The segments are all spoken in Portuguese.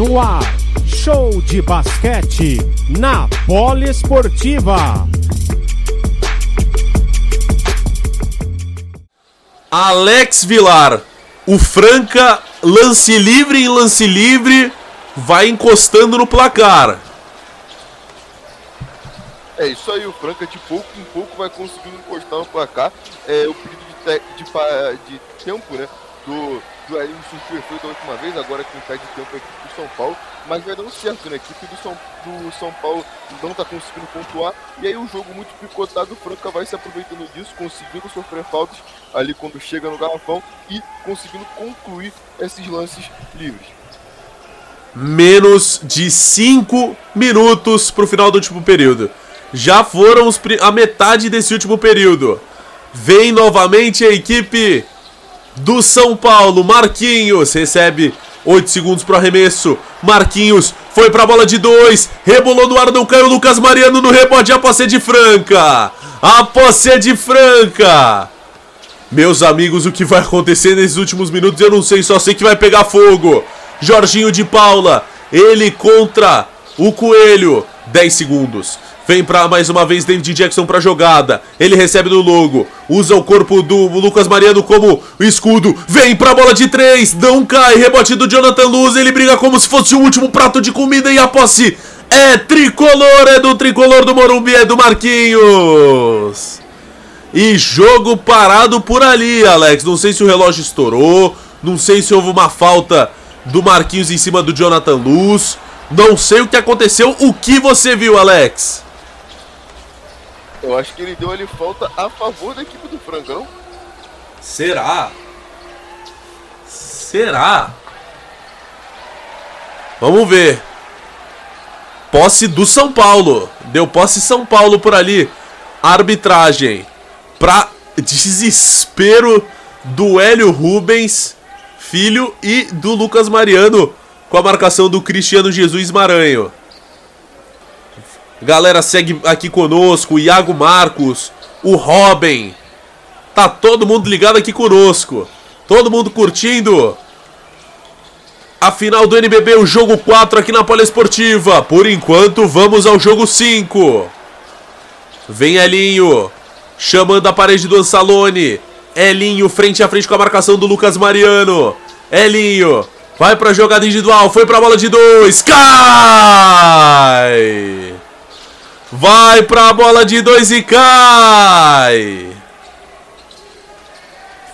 no ar. Show de basquete na Poliesportiva. Alex Vilar, o Franca, lance livre em lance livre, vai encostando no placar. É isso aí, o Franca de pouco em pouco vai conseguindo encostar no placar. É o pedido de, de, de tempo, né? Do, do Elinho surtiu efeito da última vez, agora quem pede tempo é a equipe do São Paulo, mas vai dando certo, né? A equipe do São, do São Paulo não tá conseguindo pontuar, e aí o jogo muito picotado, o Franca vai se aproveitando disso, conseguindo sofrer faltas ali quando chega no garrafão e conseguindo concluir esses lances livres. Menos de 5 minutos pro final do último período. Já foram a metade desse último período. Vem novamente a equipe do São Paulo. Marquinhos recebe 8 segundos pro arremesso. Marquinhos foi pra bola de 2. Rebolou no ar, não caiu. Lucas Mariano no rebote. A posse é de Franca. A posse é de Franca. Meus amigos, o que vai acontecer nesses últimos minutos eu não sei. Só sei que vai pegar fogo. Jorginho de Paula. Ele contra o Coelho. 10 segundos. Vem para mais uma vez David Jackson para jogada. Ele recebe no logo. Usa o corpo do Lucas Mariano como escudo. Vem para a bola de três. Não cai. Rebote do Jonathan Luz. Ele briga como se fosse o último prato de comida e a posse é tricolor. É do tricolor do Morumbi. É do Marquinhos. E jogo parado por ali, Alex. Não sei se o relógio estourou. Não sei se houve uma falta do Marquinhos em cima do Jonathan Luz. Não sei o que aconteceu. O que você viu, Alex? Eu acho que ele deu ali falta a favor da equipe do Frangão. Será? Será? Vamos ver. Posse do São Paulo. Deu posse São Paulo por ali. Arbitragem. Pra desespero do Hélio Rubens, filho, e do Lucas Mariano, com a marcação do Cristiano Jesus Maranhão. Galera, segue aqui conosco. Iago Marcos, o Robin. Tá todo mundo ligado aqui conosco. Todo mundo curtindo. A final do NBB, o jogo 4 aqui na Poliesportiva. Por enquanto, vamos ao jogo 5. Vem Elinho. Chamando a parede do Ansalone. Elinho frente a frente com a marcação do Lucas Mariano. Elinho. Vai pra jogada individual. Foi pra bola de dois. Cai! Vai pra bola de dois e cai.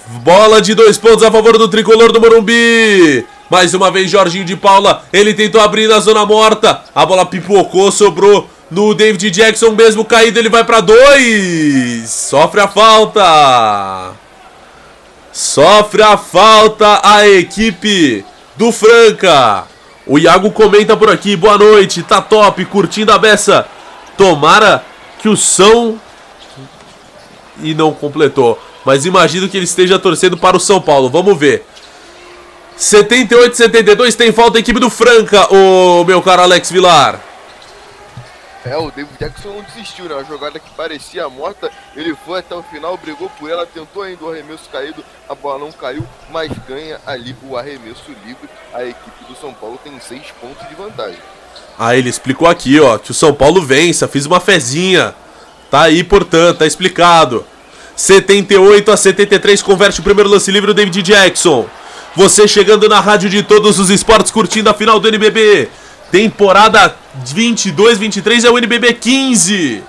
Bola de dois pontos a favor do tricolor do Morumbi. Mais uma vez Jorginho de Paula. Ele tentou abrir na zona morta. A bola pipocou, sobrou no David Jackson. Mesmo caído, ele vai para dois. Sofre a falta. Sofre a falta a equipe do Franca. O Iago comenta por aqui. Boa noite. Tá top. Curtindo a beça. Tomara que o São. E não completou. Mas imagino que ele esteja torcendo para o São Paulo. Vamos ver. 78 72 tem falta a equipe do Franca, o meu caro Alex Vilar. É, o David Jackson não desistiu, né? Uma jogada que parecia morta, ele foi até o final, brigou por ela, tentou ainda o arremesso caído, a bola não caiu, mas ganha ali o arremesso livre. A equipe do São Paulo tem seis pontos de vantagem. Ah, ele explicou aqui, ó, que o São Paulo vença, fiz uma fezinha. Tá aí, portanto, tá explicado. 78 a 73 converte o primeiro lance livre o David Jackson. Você chegando na rádio de todos os esportes curtindo a final do NBB. Temporada 22-23 é o NBB 15.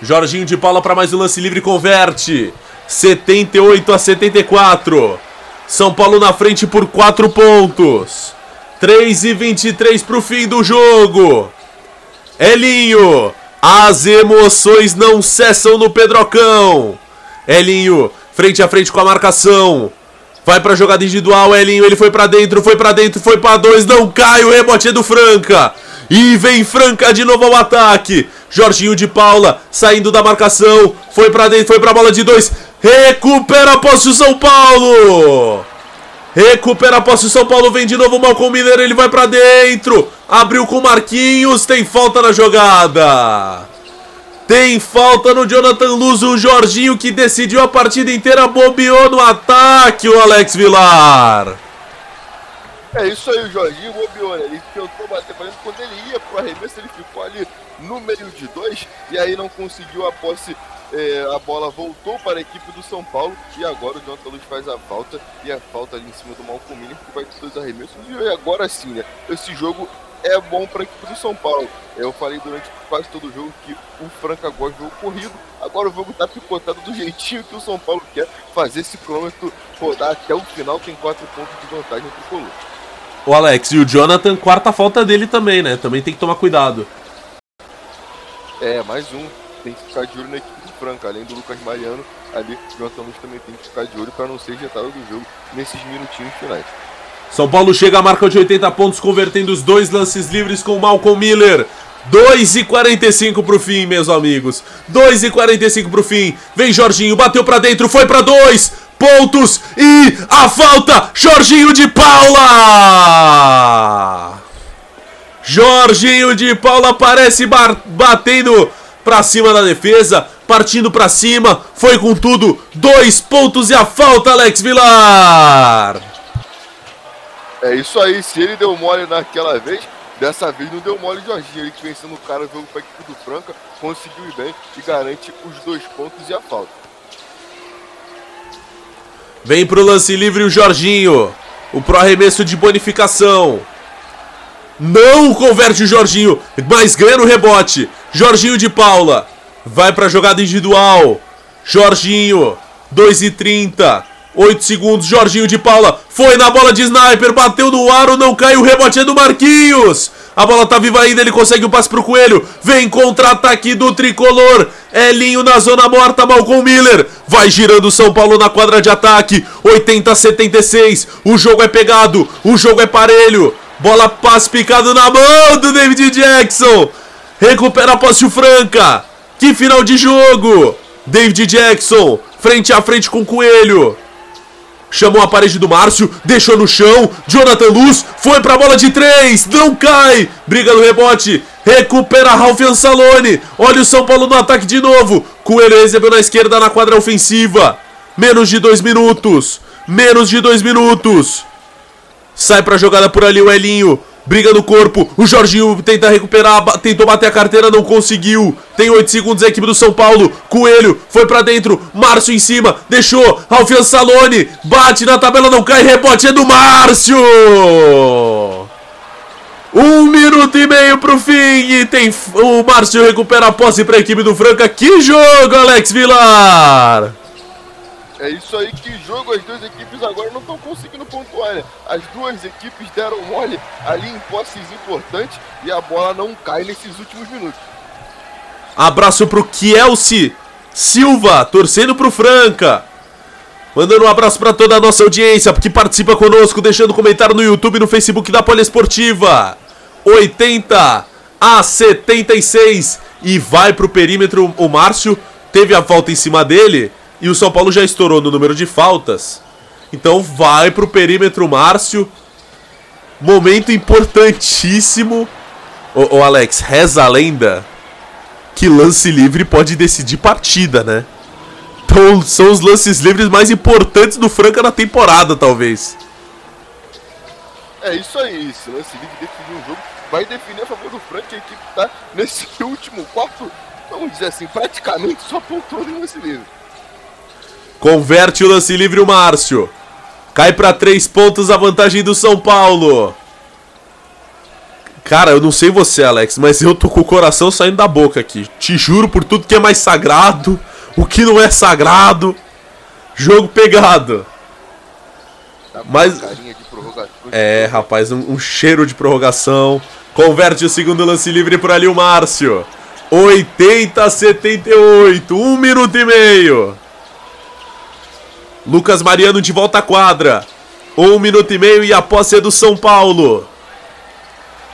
Jorginho de Paula para mais um lance livre converte. 78 a 74. São Paulo na frente por 4 pontos. 3 e 23 para o fim do jogo. Elinho, as emoções não cessam no Pedrocão. Elinho, frente a frente com a marcação. Vai pra jogada individual, Elinho, ele foi para dentro, foi para dentro, foi para dois, não cai, o rebote é do Franca. E vem Franca de novo ao ataque. Jorginho de Paula saindo da marcação, foi para dentro, foi para bola de dois. Recupera a posse o São Paulo. Recupera a posse o São Paulo, vem de novo o Malcolm Miller, ele vai para dentro. Abriu com Marquinhos, tem falta na jogada. Tem falta no Jonathan Luz, o Jorginho que decidiu a partida inteira, bobeou no ataque o Alex Vilar. É isso aí, o Jorginho bobeou, né? Ele tentou bater pra dentro. Quando ele ia pro arremesso, ele ficou ali no meio de dois e aí não conseguiu a posse. É, a bola voltou para a equipe do São Paulo e agora o Jonathan Luz faz a falta e a falta ali em cima do Malcolm Miller que vai ter dois arremessos e agora sim, né? Esse jogo é bom para a equipe do São Paulo. Eu falei durante quase todo o jogo que o Franca gosta de jogo corrido. Agora o jogo tá picotado do jeitinho que o São Paulo quer fazer esse cronômetro rodar até o final. Tem quatro pontos de vantagem pro Colô. O Alex e o Jonathan, quarta falta dele também, né? Também tem que tomar cuidado. É, mais um. Tem que ficar de olho na equipe do Franca. Além do Lucas Mariano, ali o Luz também tem que ficar de olho para não ser jetado do jogo nesses minutinhos finais. São Paulo chega à marca de 80 pontos, convertendo os dois lances livres com Malcolm Miller. 2 e 45 pro fim, meus amigos. 2 e 45 pro fim. Vem Jorginho, bateu para dentro, foi para dois pontos e a falta, Jorginho de Paula. Jorginho de Paula aparece batendo para cima da defesa, partindo para cima, foi com tudo. Dois pontos e a falta, Alex Vilar. É isso aí, se ele deu mole naquela vez, dessa vez não deu mole Jorginho. Ele que vencendo o cara, o jogo para equipe do Franca, conseguiu ir bem e garante os dois pontos e a falta. Vem pro lance livre o Jorginho. O pro arremesso de bonificação. Não converte o Jorginho, mas ganha no rebote. Jorginho de Paula. Vai pra jogada individual. Jorginho, 2 e 30. 8 segundos, Jorginho de Paula foi na bola de sniper, bateu no aro, não caiu, o rebote é do Marquinhos. A bola tá viva ainda, ele consegue o passe pro Coelho. Vem contra-ataque do tricolor. Elinho na zona morta, Malcolm Miller. Vai girando o São Paulo na quadra de ataque. 80 a 76. O jogo é pegado, o jogo é parelho. Bola passe picado na mão do David Jackson. Recupera a posse Franca. Que final de jogo. David Jackson, frente a frente com o Coelho. Chamou a parede do Márcio, deixou no chão. Jonathan Luz foi pra bola de três, não cai. Briga no rebote, recupera Ralf Ansalone. Olha o São Paulo no ataque de novo. Coelho recebeu na esquerda na quadra ofensiva. Menos de dois minutos. Menos de dois minutos. Sai pra jogada por ali o Elinho briga no corpo, o Jorginho tenta recuperar, tentou bater a carteira, não conseguiu. Tem 8 segundos a equipe do São Paulo. Coelho foi para dentro, Márcio em cima, deixou, Alfian Salone, bate na tabela, não cai, rebote é do Márcio! Um minuto e meio pro fim e tem o Márcio recupera a posse para a equipe do Franca. Que jogo, Alex Vilar! É isso aí, que jogo as duas equipes agora não estão conseguindo pontuar, né? As duas equipes deram mole ali em posses importantes e a bola não cai nesses últimos minutos. Abraço pro Kielce Silva, torcendo pro Franca. Mandando um abraço para toda a nossa audiência que participa conosco, deixando comentário no YouTube e no Facebook da Poliesportiva. 80 a 76 e vai pro perímetro o Márcio. Teve a falta em cima dele e o São Paulo já estourou no número de faltas. Então vai pro perímetro Márcio. Momento importantíssimo. Ô, ô, Alex, reza a lenda que lance livre pode decidir partida, né? Então são os lances livres mais importantes do Franca na temporada, talvez. É isso aí, esse lance livre definir um jogo vai definir a favor do Franca. A equipe tá nesse último quarto, vamos dizer assim, praticamente só pontuou no lance livre. Converte o lance livre o Márcio. Cai para três pontos a vantagem do São Paulo. Cara, eu não sei você, Alex, mas eu tô com o coração saindo da boca aqui. Te juro por tudo que é mais sagrado, o que não é sagrado. Jogo pegado. Tá mas é, rapaz, um, um, cheiro de prorrogação. Converte o segundo lance livre por ali o Márcio. 80 a 78, um minuto e meio. Lucas Mariano de volta à quadra. Um minuto e meio e a posse é do São Paulo.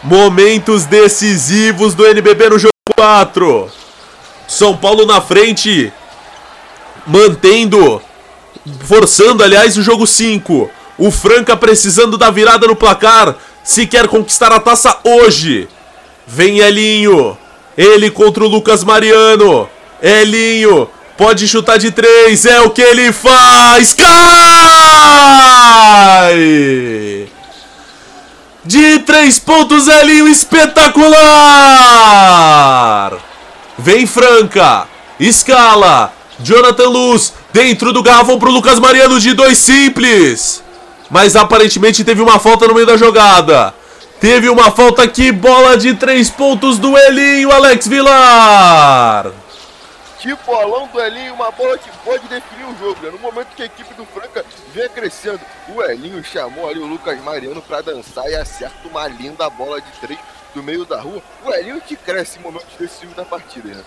Momentos decisivos do NBB no jogo 4. São Paulo na frente. Mantendo. Forçando, aliás, o jogo 5. O Franca precisando da virada no placar. Se quer conquistar a taça hoje. Vem Elinho. Ele contra o Lucas Mariano. Elinho Pode chutar de três, é o que ele faz. Cai! de três pontos, Elinho, espetacular! Vem Franca, escala, Jonathan Luz, dentro do garrafão pro Lucas Mariano de dois simples. Mas aparentemente teve uma falta no meio da jogada. Teve uma falta aqui, bola de três pontos do Elinho, Alex Vilar. Que bolão do Elinho, uma bola que pode definir o jogo. Né? No momento que a equipe do Franca vinha crescendo, o Elinho chamou ali o Lucas Mariano para dançar e acerta uma linda bola de três do meio da rua. O Elinho que cresce em momentos decisivos da partida. Né?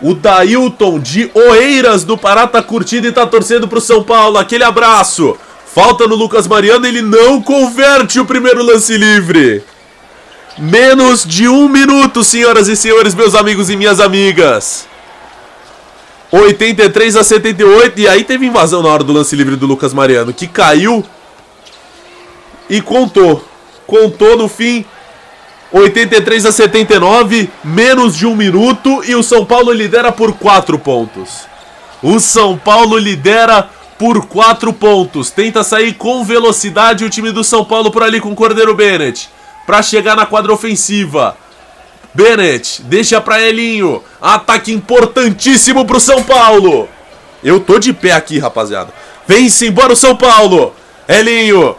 O Dailton de Oeiras do Pará tá curtindo e tá torcendo pro São Paulo. Aquele abraço. Falta no Lucas Mariano, ele não converte o primeiro lance livre. Menos de um minuto, senhoras e senhores, meus amigos e minhas amigas. 83 a 78. E aí teve invasão na hora do lance livre do Lucas Mariano, que caiu e contou. Contou no fim. 83 a 79, menos de um minuto. E o São Paulo lidera por 4 pontos. O São Paulo lidera por 4 pontos. Tenta sair com velocidade o time do São Paulo por ali com o Cordeiro Bennett. Para chegar na quadra ofensiva. Bennett, deixa para Elinho. Ataque importantíssimo pro São Paulo. Eu tô de pé aqui, rapaziada. Vem-se embora o São Paulo. Elinho,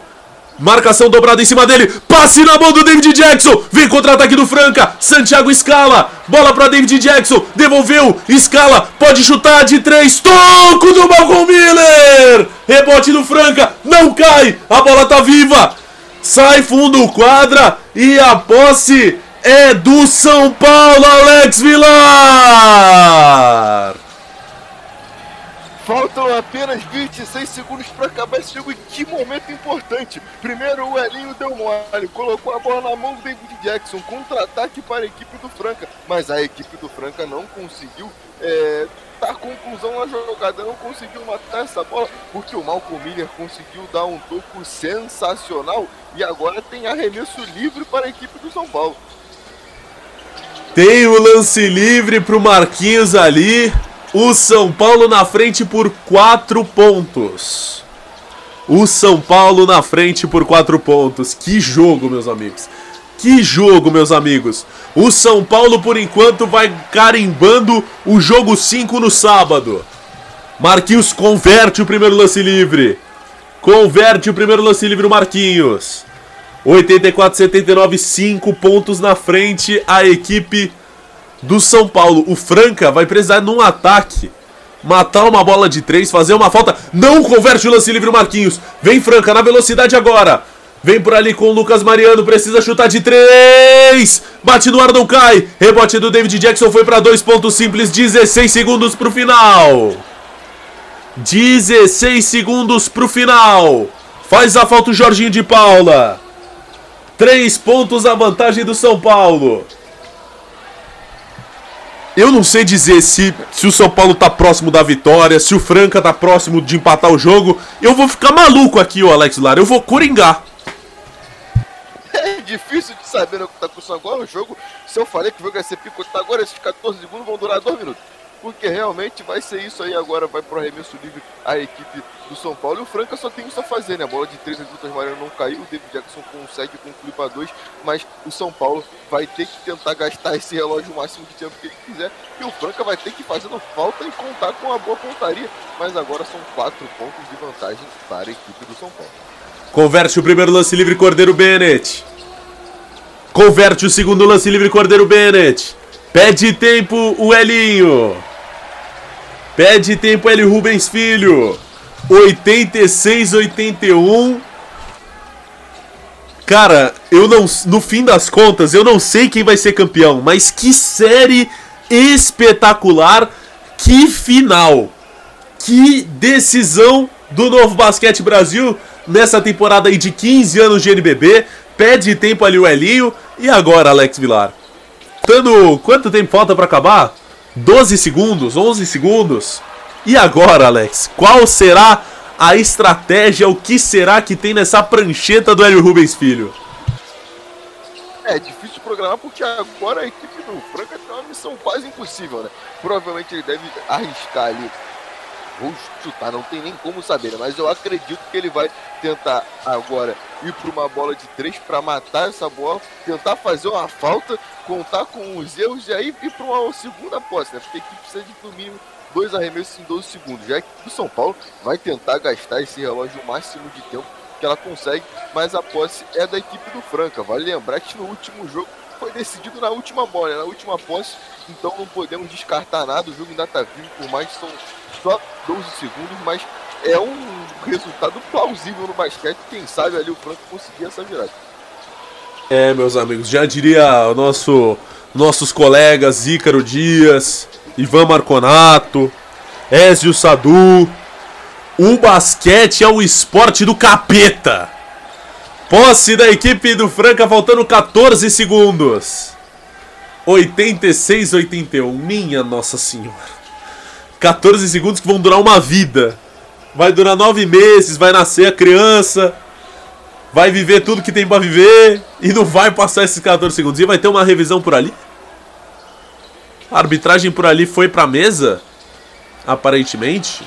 Marcação dobrada em cima dele. Passe na mão do David Jackson. Vem contra-ataque do Franca. Santiago escala. Bola para David Jackson. Devolveu. Escala. Pode chutar de três. Toco do Malcolm Miller. Rebote do Franca. Não cai. A bola tá viva. Sai fundo quadra. E a posse é do São Paulo, Alex Vilar. Faltam apenas 26 segundos para acabar esse jogo. E que momento importante! Primeiro o Elinho deu mole, colocou a bola na mão do David Jackson, contra-ataque para a equipe do Franca. Mas a equipe do Franca não conseguiu é, dar conclusão na jogada, não conseguiu matar essa bola, porque o Malcolm Miller conseguiu dar um toco sensacional. E agora tem arremesso livre para a equipe do São Paulo. Tem o lance livre para o Marquinhos ali. O São Paulo na frente por 4 pontos. O São Paulo na frente por 4 pontos. Que jogo, meus amigos. Que jogo, meus amigos. O São Paulo, por enquanto, vai carimbando o jogo 5 no sábado. Marquinhos converte o primeiro lance livre. Converte o primeiro lance livre o Marquinhos. 84 79, 5 pontos na frente a equipe do São Paulo. O Franca vai precisar num ataque matar uma bola de três, fazer uma falta. Não converte o lance livre o Marquinhos. Vem Franca na velocidade agora. Vem por ali com o Lucas Mariano, precisa chutar de três. Bate no ar, não cai. Rebote do David Jackson foi para dois pontos simples, 16 segundos para o final. 16 segundos para o final. Faz a falta o Jorginho de Paula. Três pontos a vantagem do São Paulo. Eu não sei dizer se, se o São Paulo tá próximo da vitória, se o Franca tá próximo de empatar o jogo. Eu vou ficar maluco aqui, o Alex Lara. Eu vou coringar. Difícil de saber o que tá com agora o jogo. Se eu falei que o jogo ia ser picotado agora, esses 14 segundos vão durar 2 minutos porque realmente vai ser isso aí agora, vai pro arremesso livre a equipe do São Paulo. E o Franca só tem isso a fazer, né? A bola de três do Lucas Mariano não caiu, o David Jackson consegue concluir para dois, mas o São Paulo vai ter que tentar gastar esse relógio o máximo de tempo que ele quiser, e o Franca vai ter que ir fazendo falta e contar com uma boa pontaria, mas agora são quatro pontos de vantagem para a equipe do São Paulo. Converte o primeiro lance livre Cordeiro Bennett. Converte o segundo lance livre Cordeiro Bennett. Pede tempo o Elinho. Pede tempo L. Rubens Filho. 86, 81. Cara, eu não. No fim das contas, eu não sei quem vai ser campeão, mas que série espetacular! Que final! Que decisão do Novo Basquete Brasil nessa temporada aí de 15 anos de NBB. Pede tempo ali o Elinho. E agora, Alex Vilar? Dando. Quanto tempo falta para acabar? 12 segundos, 11 segundos. E agora, Alex? Qual será a estratégia? O que será que tem nessa prancheta do Hélio Rubens Filho? É difícil programar porque agora a equipe do Franca tem uma missão quase impossível, né? Provavelmente ele deve arriscar ali. Vou chutar, não tem nem como saber, né? mas eu acredito que ele vai tentar agora ir para uma bola de três para matar essa bola, tentar fazer uma falta, contar com os erros e aí ir para uma segunda posse, né? Porque a equipe precisa de no mínimo dois arremessos em 12 segundos. Já que o São Paulo vai tentar gastar esse relógio o máximo de tempo que ela consegue, mas a posse é da equipe do Franca. Vale lembrar que no último jogo foi decidido na última bola, né? na última posse, então não podemos descartar nada. O jogo ainda está vivo, por mais que são só 12 segundos, mas é um resultado plausível no basquete. Quem sabe ali o Franca conseguir essa virada. É, meus amigos, já diria o nosso nossos colegas Ícaro Dias, Ivan Marconato, Ezio Sadu. O basquete é o esporte do capeta. Posse da equipe do Franca faltando 14 segundos. 86 81. Minha Nossa Senhora. 14 segundos que vão durar uma vida. Vai durar 9 meses, vai nascer a criança, vai viver tudo que tem para viver e não vai passar esses 14 segundos. E vai ter uma revisão por ali? A arbitragem por ali foi pra mesa? Aparentemente.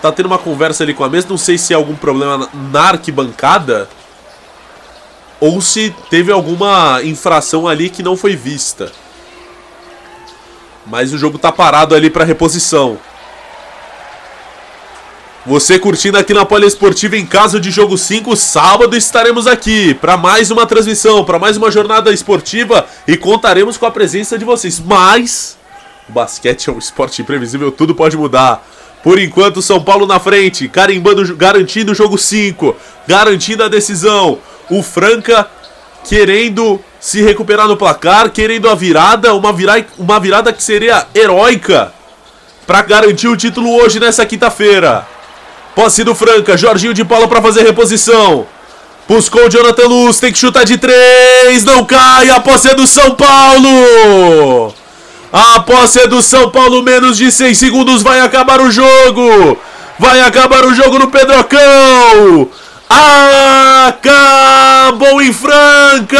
Tá tendo uma conversa ali com a mesa. Não sei se é algum problema na arquibancada. Ou se teve alguma infração ali que não foi vista. Mas o jogo tá parado ali para reposição. Você curtindo aqui na Poliesportiva em casa de jogo 5, sábado estaremos aqui para mais uma transmissão, para mais uma jornada esportiva e contaremos com a presença de vocês. Mas o basquete é um esporte imprevisível, tudo pode mudar. Por enquanto, São Paulo na frente, carimbando, garantindo o jogo 5, garantindo a decisão. O Franca querendo se recuperar no placar, querendo a virada, uma, vira, uma virada que seria heróica para garantir o título hoje nessa quinta-feira. Posse do Franca, Jorginho de Paula para fazer reposição. Buscou o Jonathan Luz, tem que chutar de três, não cai, a posse é do São Paulo. A posse é do São Paulo, menos de 6 segundos, vai acabar o jogo. Vai acabar o jogo no Pedrocão. Acabou em Franca.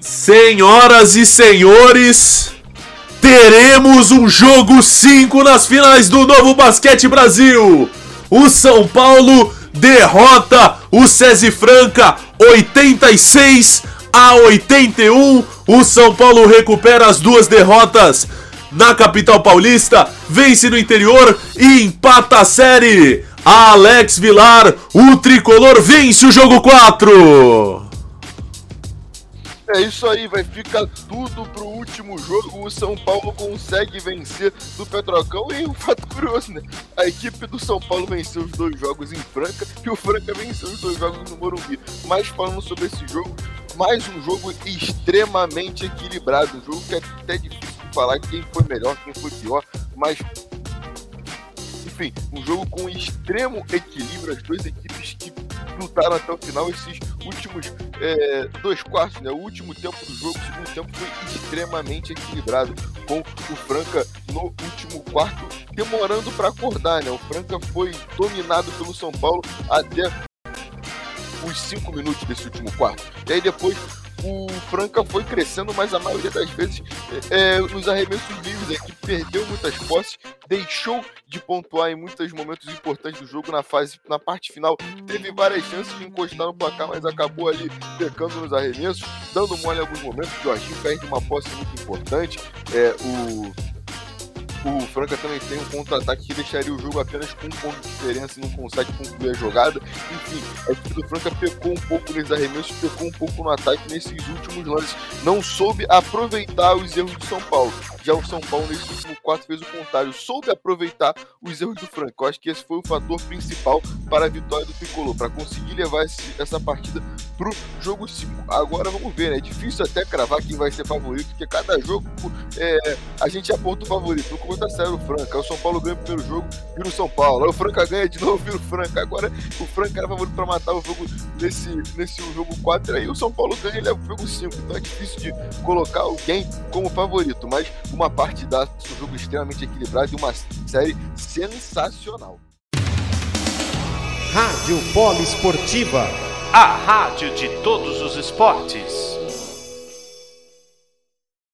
Senhoras e senhores, teremos um jogo 5 nas finais do Novo Basquete Brasil. O São Paulo derrota o César Franca 86 a 81. O São Paulo recupera as duas derrotas na capital paulista, vence no interior e empata a série. Alex Vilar, o tricolor vence o jogo 4. É isso aí, vai ficar tudo pro último jogo. O São Paulo consegue vencer do Petrocão. E um fato curioso, né? A equipe do São Paulo venceu os dois jogos em Franca e o Franca venceu os dois jogos no Morumbi. Mas falando sobre esse jogo, mais um jogo extremamente equilibrado. Um jogo que é até difícil falar quem foi melhor, quem foi pior. Mas enfim, um jogo com extremo equilíbrio, as duas equipes que lutaram até o final esses últimos é, dois quartos, né? O último tempo do jogo, o segundo tempo foi extremamente equilibrado, com o Franca no último quarto demorando para acordar, né? O Franca foi dominado pelo São Paulo até os cinco minutos desse último quarto. E aí depois o Franca foi crescendo, mas a maioria das vezes é, nos arremessos livres, a equipe perdeu muitas posses, deixou de pontuar em muitos momentos importantes do jogo na fase, na parte final, teve várias chances de encostar no placar, mas acabou ali pecando nos arremessos, dando mole em alguns momentos. O Jorginho perde uma posse muito importante. É, o o Franca também tem um contra-ataque que deixaria o jogo apenas com um ponto de diferença e não consegue concluir a jogada. Enfim, a equipe do Franca pecou um pouco nesses arremessos, pecou um pouco no ataque nesses últimos lances. Não soube aproveitar os erros do São Paulo. Já o São Paulo, nesse último quarto, fez o contrário, soube aproveitar os erros do Franca. Eu acho que esse foi o fator principal para a vitória do Tricolor, para conseguir levar esse, essa partida para o jogo 5. Agora vamos ver, né? É difícil até cravar quem vai ser favorito, porque cada jogo é, a gente aponta o favorito. No começo da série, o Franca. o São Paulo ganha o primeiro jogo, vira o São Paulo. Aí o Franca ganha de novo, vira o Franca. Agora o Franca era favorito para matar o jogo nesse, nesse jogo 4. Aí o São Paulo ganha e leva o jogo 5. Então é difícil de colocar alguém como favorito. Mas uma partidaça, um jogo extremamente equilibrado e uma série sensacional. Rádio Polo Esportiva, a rádio de todos os esportes.